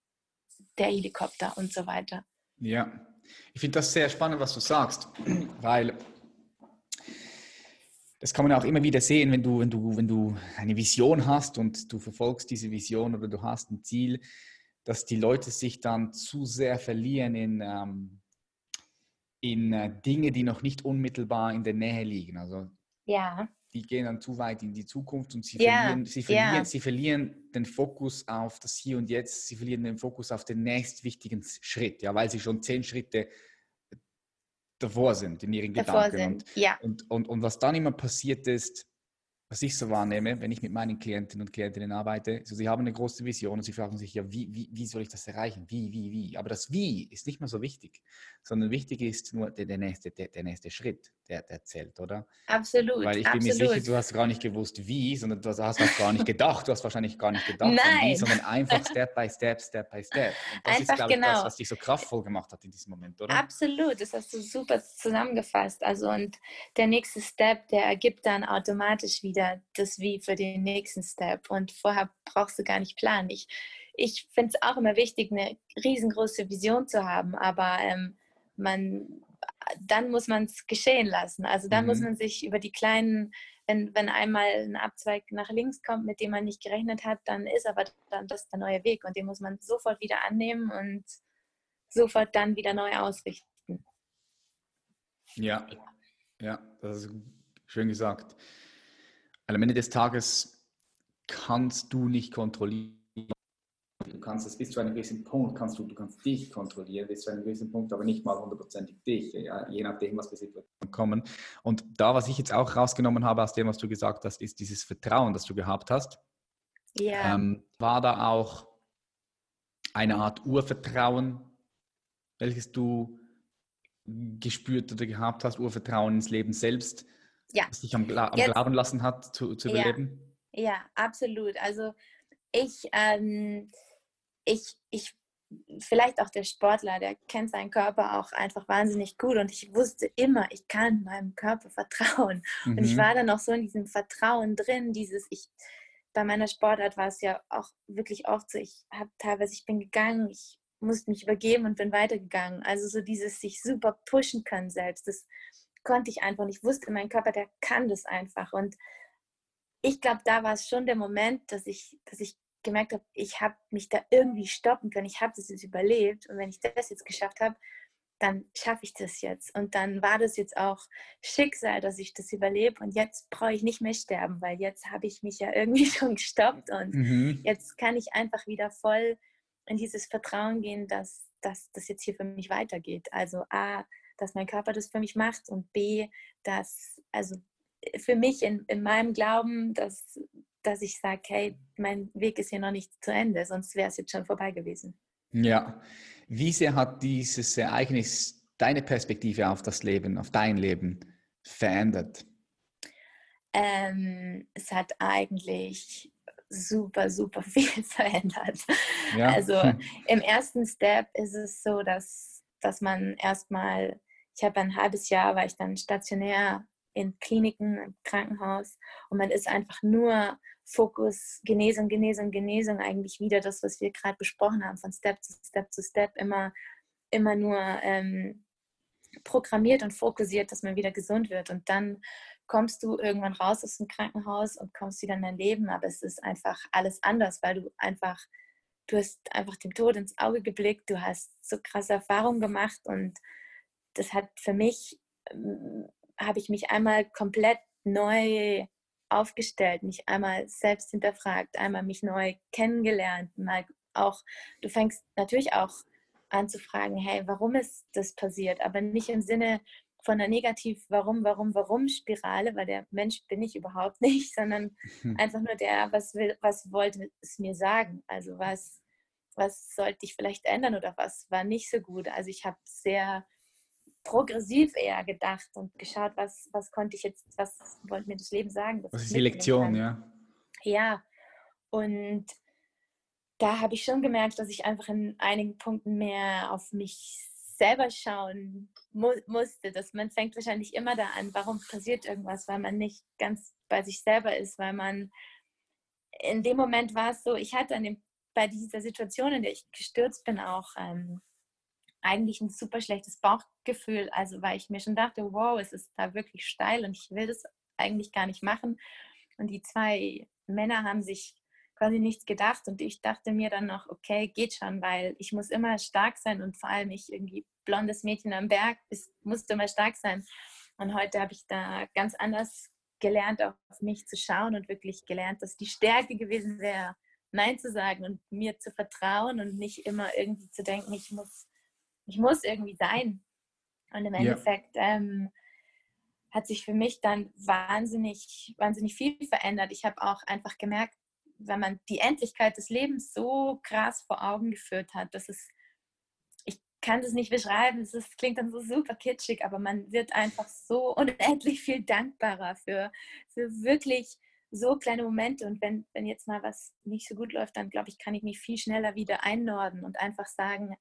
der Helikopter und so weiter. Ja, ich finde das sehr spannend, was du sagst, weil das kann man auch immer wieder sehen, wenn du, wenn du, wenn du eine Vision hast und du verfolgst diese Vision oder du hast ein Ziel, dass die Leute sich dann zu sehr verlieren in, ähm, in äh, Dinge, die noch nicht unmittelbar in der Nähe liegen. Also ja. die gehen dann zu weit in die Zukunft und sie, Ja, verlieren, sie, verlieren, ja. sie verlieren den Fokus auf das Hier und Jetzt, sie verlieren den Fokus auf den nächstwichtigen Schritt, ja, weil sie schon zehn Schritte davor sind in ihren Davor Gedanken. sind. Ja, Und, und, und, und was dann immer passiert ist, was ich so wahrnehme, wenn ich mit meinen Klientinnen und Klientinnen arbeite, so sie haben eine große Vision und sie fragen sich, ja, wie, wie, wie soll ich das erreichen? Wie, wie, wie? Aber das Wie ist nicht mehr so wichtig, sondern wichtig ist nur der, der, nächste, der, der nächste Schritt, der, der zählt, oder? absolut. Weil ich bin mir absolut. sicher, du hast gar nicht gewusst, wie, sondern du hast, hast gar nicht gedacht. Du hast wahrscheinlich gar nicht gedacht, an wie, Nein. sondern einfach (laughs) Step by Step, Step by Step. Und das ist, Einfach glaube ich, das, genau. was dich so kraftvoll gemacht hat in diesem Moment, oder? Absolut, das hast du super zusammengefasst. Also und der nächste Step, der ergibt dann automatisch wieder das Wie für den nächsten Step. Und vorher brauchst du gar nicht planen. Ich, ich finde es auch immer wichtig, eine riesengroße Vision zu haben, aber ähm, man, dann muss man es geschehen lassen. Also dann muss Mhm. man sich über die kleinen, wenn, wenn einmal ein Abzweig nach links kommt, mit dem man nicht gerechnet hat, dann ist aber dann das der neue Weg und den muss man sofort wieder annehmen und sofort dann wieder neu ausrichten. Ja, ja, das ist schön gesagt. Weil am Ende des Tages kannst du nicht kontrollieren. Du kannst es bis zu einem gewissen Punkt, kannst du, du kannst dich kontrollieren, bis zu einem gewissen Punkt, aber nicht mal hundertprozentig dich, ja, je nachdem, was für Situationen kommen. Und da, was ich jetzt auch rausgenommen habe aus dem, was du gesagt hast, ist dieses Vertrauen, das du gehabt hast. Ja, Ähm, war da auch eine Art Urvertrauen, welches du gespürt oder gehabt hast, Urvertrauen ins Leben selbst, Ja. was dich am, am Jetzt- Glauben lassen hat, zu, zu Ja. überleben? ja, absolut. Also ich, ähm, ich, ich, vielleicht auch der Sportler, der kennt seinen Körper auch einfach wahnsinnig gut und ich wusste immer, ich kann meinem Körper vertrauen. Und ich Mhm. war dann auch so in diesem Vertrauen drin, dieses, ich, bei meiner Sportart war es ja auch wirklich oft so, ich habe teilweise, ich bin gegangen, ich musste mich übergeben und bin weitergegangen. Also so dieses sich super pushen können selbst, das konnte ich einfach und ich wusste, mein Körper, der kann das einfach. Und ich glaube, da war es schon der Moment, dass ich, dass ich gemerkt habe, ich habe mich da irgendwie stoppen können, ich habe das jetzt überlebt und wenn ich das jetzt geschafft habe, dann schaffe ich das jetzt. Und dann war das jetzt auch Schicksal, dass ich das überlebe. Und jetzt brauche ich nicht mehr sterben, weil jetzt habe ich mich ja irgendwie (laughs) schon gestoppt. Und Mhm. jetzt kann ich einfach wieder voll in dieses Vertrauen gehen, dass, dass das jetzt hier für mich weitergeht. Also A, dass mein Körper das für mich macht und B, dass, also für mich in, in meinem Glauben, dass, dass ich sage, hey, mein Weg ist hier noch nicht zu Ende, sonst wäre es jetzt schon vorbei gewesen. Ja. Wie sehr hat dieses Ereignis deine Perspektive auf das Leben, auf dein Leben verändert? Ähm, es hat eigentlich super, super (laughs) viel verändert. Ja. Also (laughs) im ersten Step ist es so, dass, dass man erstmal, ich habe ein halbes Jahr, war ich dann stationär in Kliniken, im Krankenhaus und man ist einfach nur Fokus, Genesung, Genesung, Genesung, eigentlich wieder das, was wir gerade besprochen haben, von Step zu Step zu Step, immer, immer nur ähm, programmiert und fokussiert, dass man wieder gesund wird. Und dann kommst du irgendwann raus aus dem Krankenhaus und kommst wieder in dein Leben, aber es ist einfach alles anders, weil du einfach, du hast einfach dem Tod ins Auge geblickt, du hast so krasse Erfahrungen gemacht und das hat für mich, ähm, habe ich mich einmal komplett neu aufgestellt, mich einmal selbst hinterfragt, einmal mich neu kennengelernt, mal auch, du fängst natürlich auch an zu fragen, hey, warum ist das passiert? Aber nicht im Sinne von einer negativ Warum, Warum, Warum-Spirale, weil der Mensch bin ich überhaupt (laughs) nicht, sondern Hm. einfach nur der, was will, was wollte es mir sagen? Also was, was sollte ich vielleicht ändern oder was war nicht so gut? Also ich habe sehr progressiv eher gedacht und geschaut, was, was konnte ich jetzt, was wollte mir das Leben sagen? Was ist die Lektion, ja? Ja, und da habe ich schon gemerkt, dass ich einfach in einigen Punkten mehr auf mich selber schauen mu musste. Dass man fängt wahrscheinlich immer da an, warum passiert irgendwas, weil man nicht ganz bei sich selber ist, weil man in dem Moment war es so, ich hatte an dem, bei dieser Situation, in der ich gestürzt bin, auch ähm, eigentlich ein super schlechtes Bauchgefühl. Also weil ich mir schon dachte, wow, es ist da wirklich steil und ich will das eigentlich gar nicht machen. Und die zwei Männer haben sich quasi nichts gedacht. Und ich dachte mir dann noch, okay, geht schon, weil ich muss immer stark sein und vor allem ich irgendwie blondes Mädchen am Berg, es musste immer stark sein. Und heute habe ich da ganz anders gelernt, auf mich zu schauen und wirklich gelernt, dass die Stärke gewesen wäre, Nein zu sagen und mir zu vertrauen und nicht immer irgendwie zu denken, ich muss, ich muss irgendwie sein. Und im Endeffekt ja. ähm, hat sich für mich dann wahnsinnig, wahnsinnig viel verändert. Ich habe auch einfach gemerkt, wenn man die Endlichkeit des Lebens so krass vor Augen geführt hat, dass es, ich kann das nicht beschreiben, es ist, klingt dann so super kitschig, aber man wird einfach so unendlich viel dankbarer für, für wirklich so kleine Momente. Und wenn, wenn jetzt mal was nicht so gut läuft, dann glaube ich, kann ich mich viel schneller wieder einnorden und einfach sagen,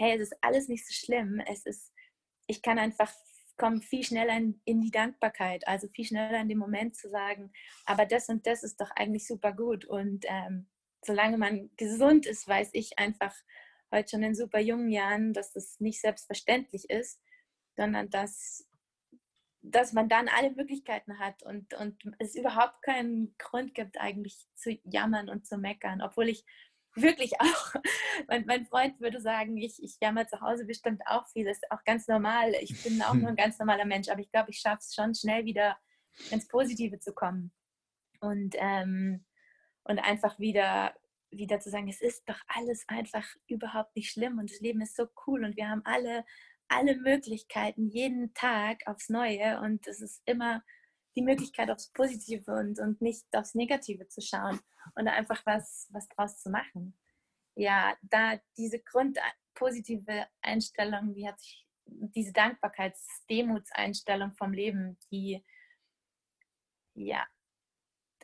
hey, es ist alles nicht so schlimm. Es ist, ich kann einfach kommen viel schneller in, in, die Dankbarkeit, also viel schneller in den Moment zu sagen, aber das und das ist doch eigentlich super gut. Und ähm, solange man gesund ist, weiß ich einfach heute schon in super jungen Jahren, dass das nicht selbstverständlich ist, sondern dass, dass man dann alle Möglichkeiten hat und, und es überhaupt keinen Grund gibt, eigentlich zu jammern und zu meckern, obwohl ich wirklich auch. (laughs) Mein, mein Freund würde sagen, ich, ich jammer zu Hause bestimmt auch viel. Das ist auch ganz normal. Ich bin auch nur ein ganz normaler Mensch, aber ich glaube, ich schaffe es schon schnell wieder ins Positive zu kommen. Und, ähm, und einfach wieder, wieder zu sagen, es ist doch alles einfach überhaupt nicht schlimm und das Leben ist so cool und wir haben alle, alle Möglichkeiten jeden Tag aufs Neue und es ist immer die Möglichkeit aufs Positive und, und nicht aufs Negative zu schauen und einfach was, was draus zu machen. Ja, da diese grundpositive Einstellung, wie hat sich diese Dankbarkeits-, Demutseinstellung vom Leben, die, ja,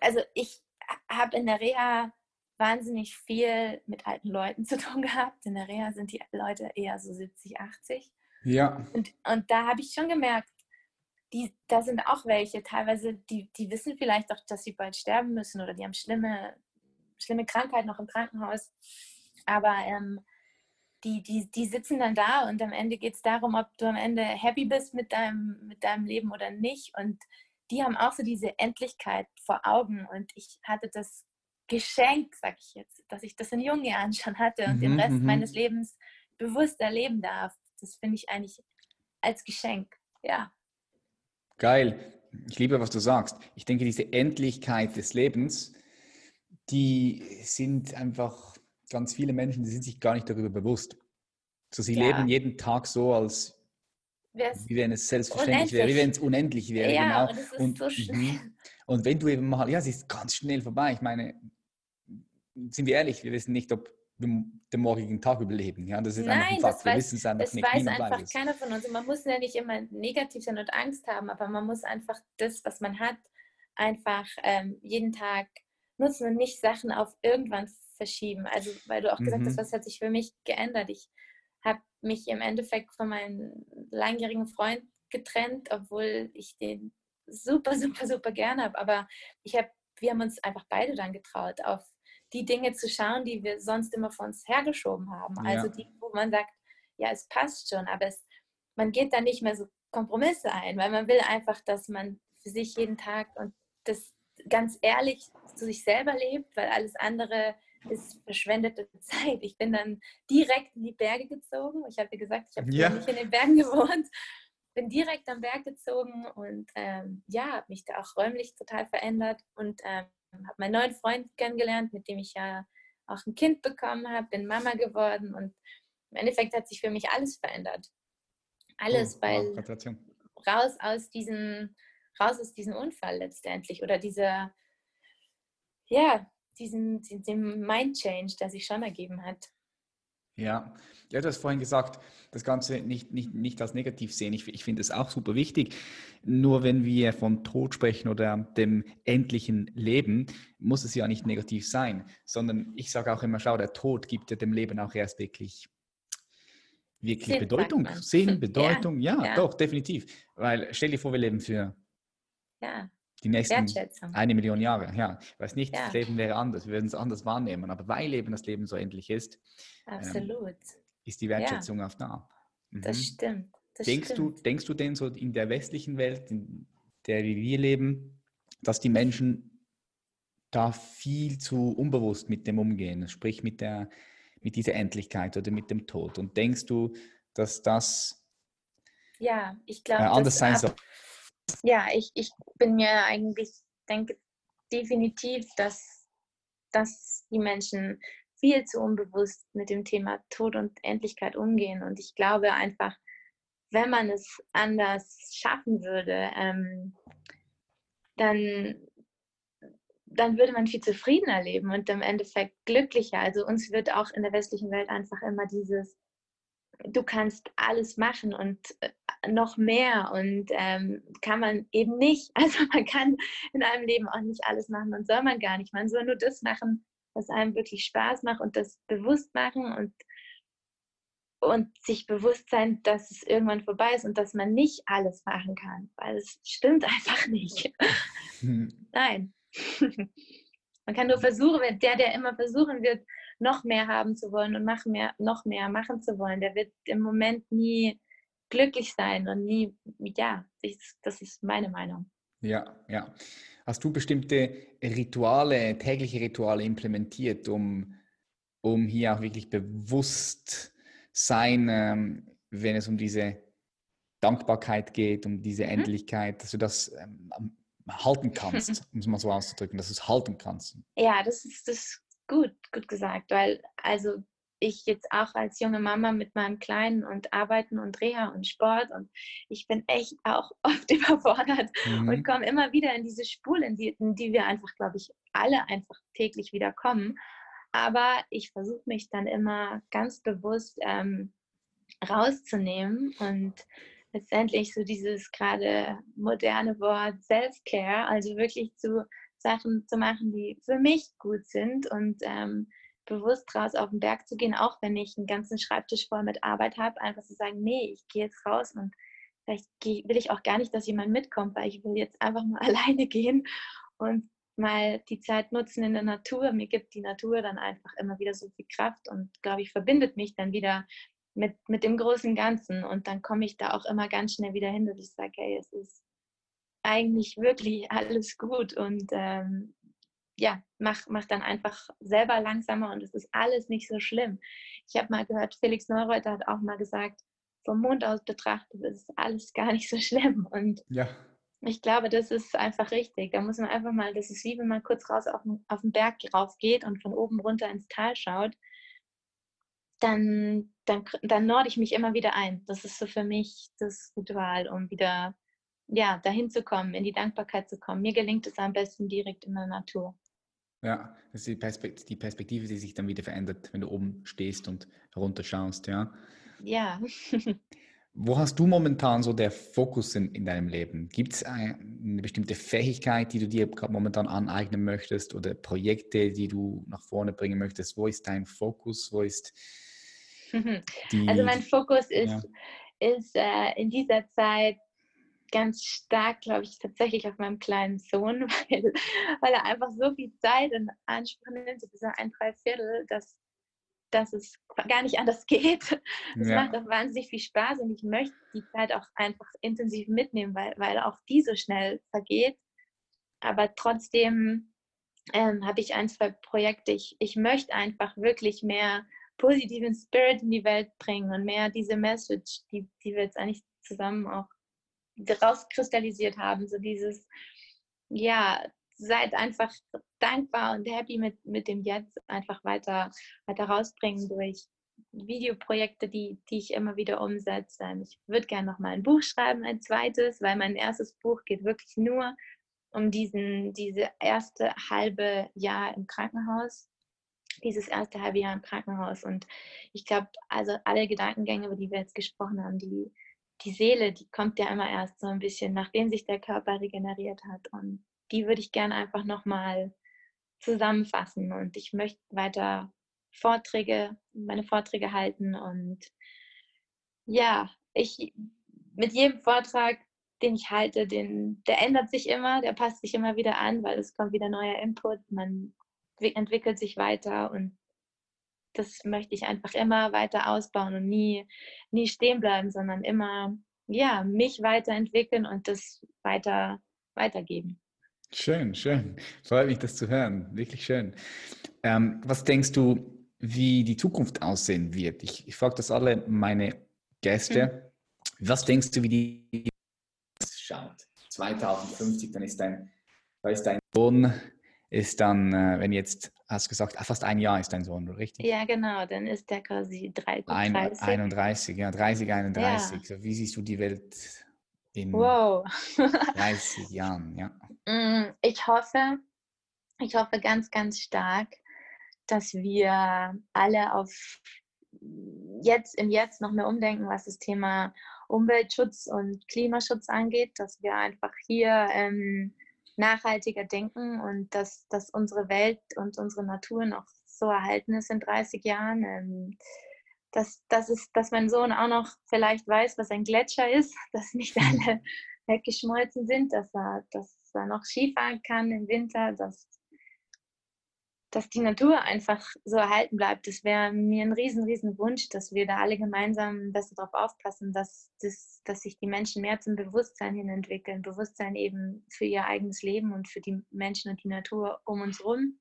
also ich habe in der Reha wahnsinnig viel mit alten Leuten zu tun gehabt. In der Reha sind die Leute eher so 70, 80. Ja. Und, und da habe ich schon gemerkt, die, da sind auch welche, teilweise, die, die wissen vielleicht auch, dass sie bald sterben müssen oder die haben schlimme, schlimme Krankheit noch im Krankenhaus. Aber ähm, die, die, die sitzen dann da und am Ende geht es darum, ob du am Ende happy bist mit deinem, mit deinem Leben oder nicht. Und die haben auch so diese Endlichkeit vor Augen. Und ich hatte das Geschenk, sag ich jetzt, dass ich das in jungen Jahren schon hatte und mhm, den Rest mhm. meines Lebens bewusst erleben darf. Das finde ich eigentlich als Geschenk, ja. Geil. Ich liebe, was du sagst. Ich denke, diese Endlichkeit des Lebens, die sind einfach ganz viele Menschen, die sind sich gar nicht darüber bewusst. So, sie ja. leben jeden Tag so, als wie wenn es selbstverständlich unendlich. wäre, wie wenn es unendlich wäre. Ja, genau. und, und, so mhm. und wenn du eben mal, ja, es ist ganz schnell vorbei. Ich meine, sind wir ehrlich, wir wissen nicht, ob den morgigen Tag überleben. Ja, das ist Nein, einfach ein Fakt. Wir wissen es einfach das nicht. Das weiß einfach beides. keiner von uns. Und man muss ja nicht immer negativ sein und Angst haben, aber man muss einfach das, was man hat, einfach ähm, jeden Tag nutzen und nicht Sachen auf irgendwann verschieben. Also, weil du auch gesagt mhm. hast, was hat sich für mich geändert. Ich habe mich im Endeffekt von meinem langjährigen Freund getrennt, obwohl ich den super, (laughs) super, super gerne habe. Aber ich habe, wir haben uns einfach beide dann getraut, auf die Dinge zu schauen, die wir sonst immer vor uns hergeschoben haben. Also die, wo man sagt, ja, es passt schon, aber es, man geht da nicht mehr so Kompromisse ein, weil man will einfach, dass man für sich jeden Tag und das ganz ehrlich zu sich selber lebt, weil alles andere ist verschwendete (laughs) Zeit. Ich bin dann direkt in die Berge gezogen. Ich habe gesagt, ich habe ja. nicht in den Bergen (laughs) gewohnt. Bin direkt am Berg gezogen und ähm, ja, habe mich da auch räumlich total verändert und ähm, habe meinen neuen Freund kennengelernt, mit dem ich ja auch ein Kind bekommen habe, bin Mama geworden und im Endeffekt hat sich für mich alles verändert. Alles, oh, weil oh, raus aus diesem, raus aus diesem Unfall letztendlich oder dieser, ja, diesen, diesem Mind Change, der sich schon ergeben hat. Ja, ja, du hast vorhin gesagt, das Ganze nicht, nicht, nicht als negativ sehen. Ich, ich finde es auch super wichtig. Nur wenn wir von Tod sprechen oder dem endlichen Leben, muss es ja nicht negativ sein, sondern ich sage auch immer, schau, der Tod gibt ja dem Leben auch erst wirklich, wirklich Sinn, Bedeutung. Sinn, (laughs) Bedeutung, ja, ja, ja, doch, definitiv. Weil stell dir vor, wir leben für ja die nächsten eine Million Jahre. Ja, ich weiß nicht, ja. das Leben wäre anders, wir würden es anders wahrnehmen, aber weil eben das Leben so endlich ist, ähm, ist die Wertschätzung ja. auch da. Mhm. Das stimmt. Das denkst, stimmt. Du, denkst du denn so in der westlichen Welt, in der wir leben, dass die Menschen da viel zu unbewusst mit dem umgehen, sprich mit, der, mit dieser Endlichkeit oder mit dem Tod. Und denkst du, dass das ja, ich glaube, äh, anders sein soll? Ja, ich, ich bin mir eigentlich, denke definitiv, dass, dass die Menschen viel zu unbewusst mit dem Thema Tod und Endlichkeit umgehen. Und ich glaube einfach, wenn man es anders schaffen würde, ähm, dann, dann würde man viel zufriedener leben und im Endeffekt glücklicher. Also uns wird auch in der westlichen Welt einfach immer dieses, du kannst alles machen und äh, noch mehr und ähm, kann man eben nicht. (laughs) Also man kann in einem Leben auch nicht alles machen und soll man gar nicht. Man soll nur das machen, was einem wirklich Spaß macht und das bewusst machen und, und sich bewusst sein, dass es irgendwann vorbei ist und dass man nicht alles machen kann, weil es stimmt (laughs) einfach nicht. Hm. Nein. (laughs) man kann nur versuchen, der, der immer versuchen wird, noch mehr haben zu wollen und machen mehr, noch mehr machen zu wollen, der wird im Moment nie glücklich sein und nie, ja, das ist meine Meinung. Ja, ja. Hast du bestimmte Rituale, tägliche Rituale implementiert, um, um hier auch wirklich bewusst sein, ähm, wenn es um diese Dankbarkeit geht, um diese mhm. Endlichkeit, dass du das ähm, halten kannst, (laughs) um es mal so auszudrücken, dass du es halten kannst? Ja, das ist, das gut, gut gesagt, weil also ich jetzt auch als junge Mama mit meinem Kleinen und Arbeiten und Reha und Sport und ich bin echt auch (laughs) oft überfordert mhm. und komme immer wieder in diese Spule, in die, in die wir einfach, glaube ich, alle einfach täglich wieder kommen. Aber ich versuche mich dann immer ganz bewusst ähm, rauszunehmen und letztendlich so dieses gerade moderne Wort Self-Care, also wirklich zu Sachen zu machen, die für mich gut sind und ähm, bewusst raus auf den Berg zu gehen, auch wenn ich einen ganzen Schreibtisch voll mit Arbeit habe, einfach zu sagen, nee, ich gehe jetzt raus und vielleicht will ich auch gar nicht, dass jemand mitkommt, weil ich will jetzt einfach mal (laughs) alleine gehen und mal die Zeit nutzen in der Natur. Mir gibt die Natur dann einfach immer wieder so viel Kraft und, glaube ich, verbindet mich dann wieder mit, mit dem großen Ganzen. Und dann komme ich da auch immer ganz schnell wieder hin, dass ich sage, hey, es ist eigentlich wirklich alles gut und ähm, ja, mach, mach dann einfach selber langsamer und es ist alles nicht so schlimm. Ich habe mal gehört, Felix Neureuter hat auch mal gesagt, vom Mond aus betrachtet ist alles gar nicht so (laughs) schlimm. Und ja. ich glaube, das ist einfach richtig. Da muss man einfach mal, das ist wie wenn man kurz raus auf den, auf den Berg rauf geht und von oben runter ins Tal schaut, dann, dann, dann norde ich mich immer wieder ein. Das ist so für mich das Ritual, um wieder ja, dahin zu kommen, in die Dankbarkeit zu kommen. Mir gelingt es am besten direkt in der Natur. Ja, das ist die Perspektive, die Perspektive, die sich dann wieder verändert, wenn du oben stehst und runterschaust, ja. Ja. (laughs) Wo hast du momentan so der Fokus in, in deinem Leben? Gibt es eine, eine bestimmte Fähigkeit, die du dir gerade momentan aneignen möchtest oder Projekte, die du nach vorne bringen möchtest? Wo ist dein Fokus? Wo ist (laughs) die, also mein Fokus ist, ja. ist äh, in dieser Zeit ganz stark, glaube ich, tatsächlich auf meinem kleinen Sohn, (laughs) weil, weil er einfach so viel Zeit in Anspruch nimmt, so ein Dreiviertel, dass, dass es gar nicht anders (laughs) geht. Es ja. macht auch wahnsinnig viel Spaß und ich möchte die Zeit auch einfach intensiv mitnehmen, weil, weil auch die so schnell vergeht. Aber trotzdem ähm, habe ich ein, zwei Projekte. Ich, ich möchte einfach wirklich mehr positiven Spirit in die Welt bringen und mehr diese Message, die, die wir jetzt eigentlich zusammen auch rauskristallisiert haben. So dieses, ja, seid einfach dankbar und happy mit, mit dem Jetzt einfach weiter, weiter rausbringen durch Videoprojekte, die, die ich immer wieder umsetze. Ähm, ich würde gerne noch mal ein Buch schreiben, ein zweites, weil mein erstes Buch geht wirklich nur um diesen, diese erste halbe Jahr im Krankenhaus. Dieses erste halbe Jahr im Krankenhaus. Und ich glaube, also alle Gedankengänge, über die wir jetzt gesprochen haben, die, die Seele, die kommt ja immer erst so ein bisschen, nachdem sich der Körper regeneriert hat. Und die würde ich gerne einfach nochmal zusammenfassen. Und ich möchte weiter Vorträge, meine Vorträge halten. Und ja, ich mit jedem Vortrag, den ich halte, den, der ändert sich immer, der passt sich immer wieder an, weil es kommt wieder neuer Input, man entwickelt sich weiter und das möchte ich einfach immer weiter ausbauen und nie, nie stehen bleiben, sondern immer ja, mich weiterentwickeln und das weiter weitergeben. Schön, schön. Freut mich, das zu hören. Wirklich schön. Ähm, was denkst du, wie die Zukunft aussehen wird? Ich, ich frage das alle meine Gäste. Mhm. Was denkst du, wie die schaut? 2050, dann ist dein, da ist dein Sohn, ist dann, äh, wenn jetzt, hast du gesagt, ah, fast ein Jahr ist dein Sohn, richtig? Ja, genau, dann ist der quasi 30. Ein, 31, ja, 30, 31. Ja. So, wie siehst du die Welt in wow. 30 Jahren, ja. (laughs) Mm, ich hoffe, ich hoffe ganz, ganz stark, dass wir alle auf jetzt im Jetzt noch mehr umdenken, was das Thema Umweltschutz und Klimaschutz angeht, dass wir einfach hier ähm, nachhaltiger denken und dass, dass unsere Welt und unsere Natur noch so erhalten ist in 30 Jahren. Ähm, dass, dass, es, dass mein Sohn auch noch vielleicht weiß, was ein Gletscher ist, (laughs) dass nicht alle weggeschmolzen sind, dass er, dass er noch Skifahren kann im Winter, dass, dass die Natur einfach so erhalten bleibt. Das wäre mir ein riesen, riesen Wunsch, dass wir da alle gemeinsam besser darauf aufpassen, dass, das, dass sich die Menschen mehr zum Bewusstsein hin entwickeln. Bewusstsein eben für ihr eigenes Leben und für die Menschen und die Natur um uns herum.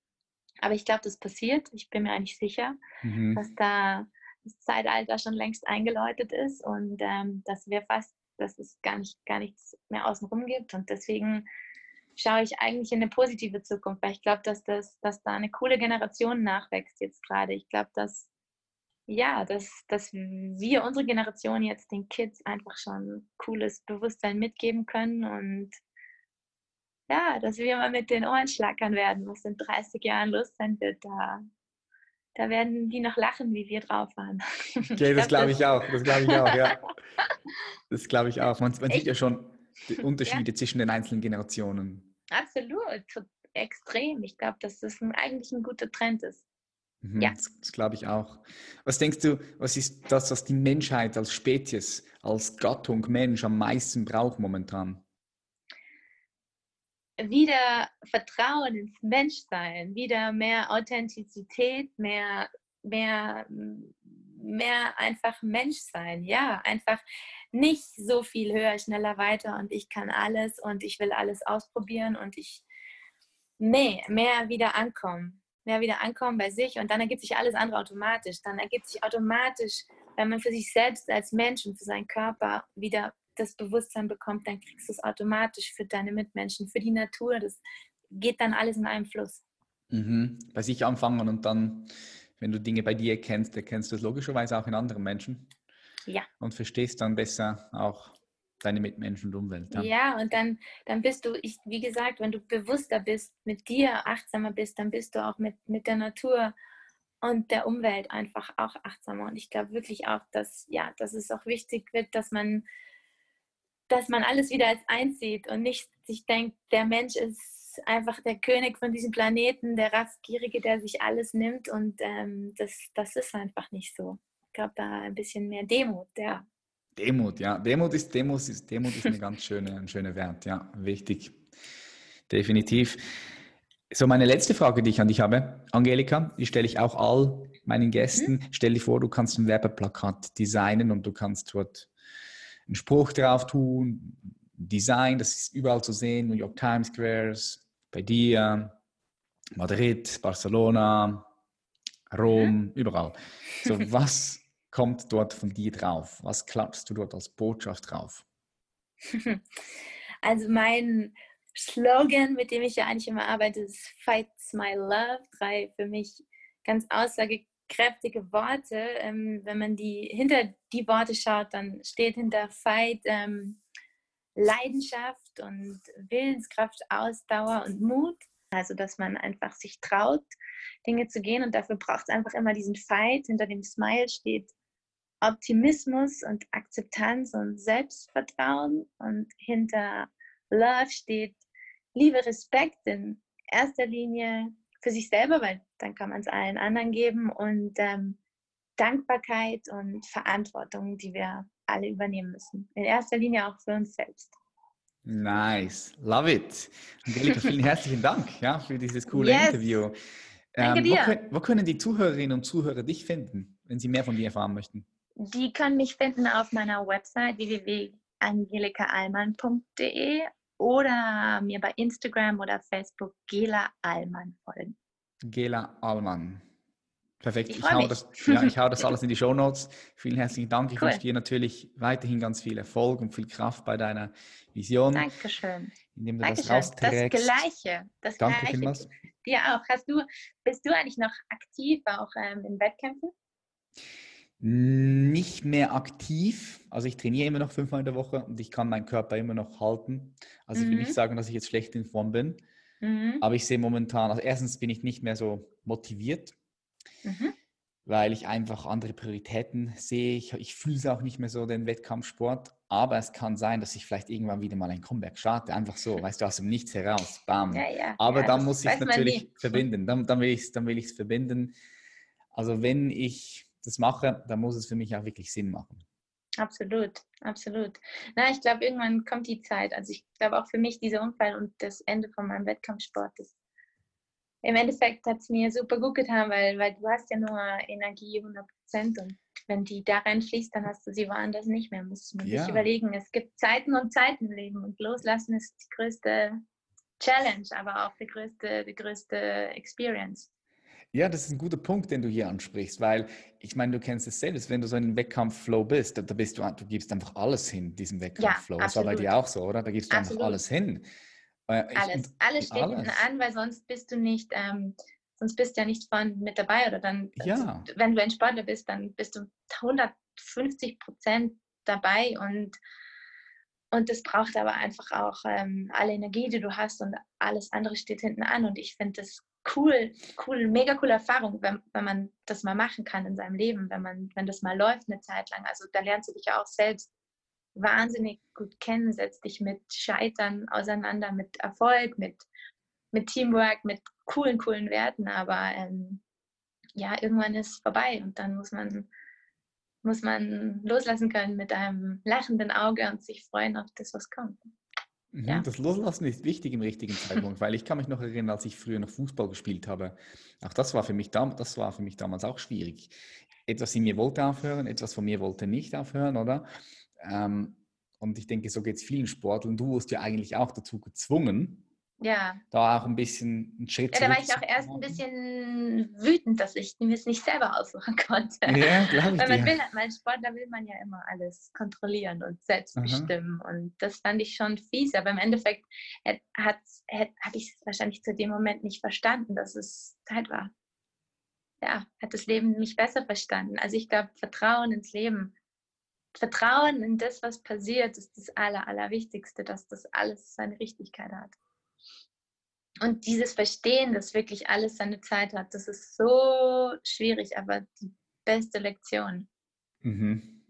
Aber ich glaube, das passiert. Ich bin mir eigentlich sicher, mhm. dass da das Zeitalter schon längst eingeläutet ist und ähm, dass wir fast, dass es gar, nicht, gar nichts mehr außenrum gibt. Und deswegen schaue ich eigentlich in eine positive Zukunft, weil ich glaube, dass, das, dass da eine coole Generation nachwächst jetzt gerade. Ich glaube, dass, ja, dass, dass wir, unsere Generation jetzt den Kids einfach schon cooles Bewusstsein mitgeben können und ja, dass wir mal mit den Ohren schlackern werden, was in 30 Jahren Lust sein wird, da da werden die noch lachen, wie wir drauf waren. Okay, (laughs) das glaube ich auch. Das glaube ich auch, ja. (laughs) Das glaube ich auch. Man, man sieht ja schon die (laughs) Unterschiede ja. zwischen den einzelnen Generationen. Absolut, extrem. Ich glaube, dass das ein, eigentlich ein guter Trend ist. Mhm, ja. Das, das glaube ich auch. Was denkst du, was ist das, was die Menschheit als Spezies, als Gattung Mensch am meisten braucht momentan? wieder Vertrauen ins Menschsein, wieder mehr Authentizität, mehr, mehr, mehr einfach Menschsein. Ja, einfach nicht so viel höher, schneller, weiter und ich kann alles und ich will alles ausprobieren und ich, nee, mehr wieder ankommen. Mehr wieder ankommen bei sich und dann ergibt sich alles andere automatisch. Dann ergibt sich automatisch, wenn man für sich selbst als Mensch und für seinen Körper wieder das Bewusstsein bekommt, dann kriegst du es automatisch für deine Mitmenschen, für die Natur. Das geht dann alles in einem Fluss. Mhm. Bei sich anfangen und dann, wenn du Dinge bei dir erkennst, erkennst du es logischerweise auch in anderen Menschen. Ja. Und verstehst dann besser auch deine Mitmenschen und Umwelt. Ja, ja und dann, dann bist du, ich, wie gesagt, wenn du bewusster bist, mit dir achtsamer bist, dann bist du auch mit, mit der Natur und der Umwelt einfach auch achtsamer. Und ich glaube wirklich auch, dass, ja, dass es auch wichtig wird, dass man dass man alles wieder als eins sieht und nicht sich denkt, der Mensch ist einfach der König von diesem Planeten, der Rassgierige, der sich alles nimmt und ähm, das, das ist einfach nicht so. Ich glaube, da ein bisschen mehr Demut, ja. Demut, ja. Demut ist, Demut ist, Demut ist eine ganz (laughs) schöne, ein schöner Wert, ja, wichtig. Definitiv. So, meine letzte Frage, die ich an dich habe, Angelika, die stelle ich auch all meinen Gästen. Mhm. Stell dir vor, du kannst ein Werbeplakat designen und du kannst dort einen Spruch drauf tun, Design, das ist überall zu sehen, New York Times Squares, bei dir, Madrid, Barcelona, Rom, überall. So, (laughs) was kommt dort von dir drauf? Was klappst du dort als Botschaft drauf? (laughs) Also mein Slogan, mit dem ich ja eigentlich immer arbeite, ist Fights My Love. Drei für mich ganz aussagekräftige kräftige Worte. Ähm, wenn man die hinter die Worte schaut, dann steht hinter Fight ähm, Leidenschaft und Willenskraft, Ausdauer und Mut. Also, dass man einfach sich traut, Dinge zu gehen. Und dafür braucht es einfach immer diesen Fight. Hinter dem Smile steht Optimismus und Akzeptanz und Selbstvertrauen. Und hinter Love steht Liebe, Respekt in erster Linie für sich selber, weil dann kann man es allen anderen geben und ähm, Dankbarkeit und Verantwortung, die wir alle übernehmen müssen. In erster Linie auch für uns selbst. Nice, love it. Angelika, vielen (laughs) herzlichen Dank ja, für dieses coole yes. Interview. Danke ähm, dir. Wo können, wo können die Zuhörerinnen und Zuhörer dich finden, wenn sie mehr von dir erfahren möchten? Die können mich finden auf meiner Website www.angelikaalmann.de oder mir bei Instagram oder Facebook Gela Allmann folgen. Gela Allmann. Perfekt. Ich, ich hau, das, ja, ich hau das (laughs) alles in die Show Notes. Vielen herzlichen Dank. Ich cool. wünsche dir natürlich weiterhin ganz viel Erfolg und viel Kraft bei deiner Vision. Dankeschön. Indem du Dankeschön. das rausträgst. Das Gleiche. Das Danke Gleiche. vielmals. Dir auch. Hast du, bist du eigentlich noch aktiv auch ähm, in Wettkämpfen? Nicht mehr aktiv. Also ich trainiere immer noch fünfmal in der Woche und ich kann meinen Körper immer noch halten. Also ich will nicht mhm. sagen, dass ich jetzt schlecht in Form bin. Mhm. Aber ich sehe momentan, also erstens bin ich nicht mehr so motiviert, mhm. weil ich einfach andere Prioritäten sehe. Ich, ich fühle es auch nicht mehr so, den Wettkampfsport. Aber es kann sein, dass ich vielleicht irgendwann wieder mal ein Comeback starte. Einfach so, weißt du, aus dem Nichts heraus. Bam. Ja, ja. Aber ja, dann muss ich es natürlich verbinden. Dann, dann will ich es dann will verbinden. Also wenn ich das mache, dann muss es für mich auch wirklich Sinn machen. Absolut, absolut. Na, ich glaube, irgendwann kommt die Zeit. Also ich glaube auch für mich dieser Unfall und das Ende von meinem Wettkampfsport, das im Endeffekt hat es mir super gut getan, weil, weil du hast ja nur Energie 100 Prozent und wenn die da reinfließt, dann hast du sie woanders nicht mehr. Muss man ja. sich überlegen. Es gibt Zeiten und Zeiten im Leben und loslassen ist die größte Challenge, aber auch die größte, die größte Experience. Ja, das ist ein guter Punkt, den du hier ansprichst, weil ich meine, du kennst es selbst, wenn du so in einem Wettkampfflow bist, da bist du, du gibst einfach alles hin, diesem Wettkampfflow. Ja, das war bei dir auch so, oder? Da gibst du absolut. einfach alles hin. Äh, ich, alles, alles steht alles. hinten an, weil sonst bist du nicht, ähm, sonst bist du ja nicht vorne mit dabei oder dann, ja. wenn du ein Sportler bist, dann bist du 150 Prozent dabei und und das braucht aber einfach auch ähm, alle Energie, die du hast und alles andere steht hinten an. Und ich finde das cool, cool, mega coole Erfahrung, wenn, wenn man das mal machen kann in seinem Leben, wenn man, wenn das mal läuft eine Zeit lang. Also da lernst du dich ja auch selbst wahnsinnig gut kennen, setzt dich mit Scheitern auseinander, mit Erfolg, mit, mit Teamwork, mit coolen, coolen Werten. Aber ähm, ja, irgendwann ist es vorbei und dann muss man, muss man loslassen können mit einem lachenden Auge und sich freuen auf das, was kommt. Mhm, ja. Das Loslassen ist wichtig im richtigen Zeitpunkt, weil ich kann mich noch erinnern, als ich früher noch Fußball gespielt habe. Auch das war für mich, das war für mich damals auch schwierig. Etwas in mir wollte aufhören, etwas von mir wollte nicht aufhören, oder? Ähm, und ich denke, so geht es vielen Sportlern. Du wurdest ja eigentlich auch dazu gezwungen, ja. Da auch ein bisschen ein Schritt Ja, da war ich auch erst ein bisschen wütend, dass ich mir es nicht selber aussuchen konnte. Ja, glaube ich. Weil man will, als Sportler will man ja immer alles kontrollieren und selbst Aha. bestimmen. Und das fand ich schon fies. Aber im Endeffekt habe ich es wahrscheinlich zu dem Moment nicht verstanden, dass es Zeit war. Ja, hat das Leben mich besser verstanden. Also ich glaube, Vertrauen ins Leben. Vertrauen in das, was passiert, ist das Aller, Allerwichtigste, dass das alles seine Richtigkeit hat. Und dieses Verstehen, dass wirklich alles seine Zeit hat, das ist so schwierig, aber die beste Lektion. Mhm.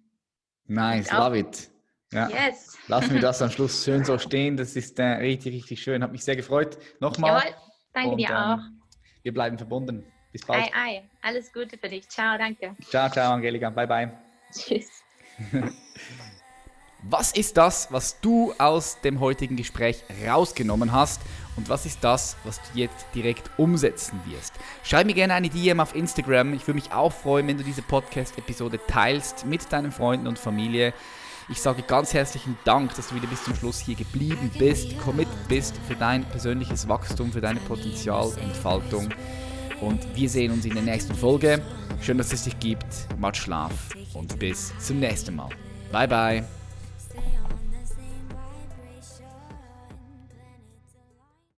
Nice, love it. Ja. Yes. Lassen wir das (laughs) am Schluss schön so stehen. Das ist äh, richtig, richtig schön. Hat mich sehr gefreut. Nochmal. Jawohl, danke Und, dir ähm, auch. wir bleiben verbunden. Bis bald. Ei, ei. Alles Gute für dich. Ciao, danke. Ciao, ciao, Angelika. Bye, bye. Tschüss. (laughs) Was ist das, was du aus dem heutigen Gespräch rausgenommen hast? Und was ist das, was du jetzt direkt umsetzen wirst? Schreib mir gerne eine DM auf Instagram. Ich würde mich auch freuen, wenn du diese Podcast-Episode teilst mit deinen Freunden und Familie. Ich sage ganz herzlichen Dank, dass du wieder bis zum Schluss hier geblieben bist, committed bist für dein persönliches Wachstum, für deine Potenzialentfaltung. Und wir sehen uns in der nächsten Folge. Schön, dass es dich gibt. Macht Schlaf und bis zum nächsten Mal. Bye, bye.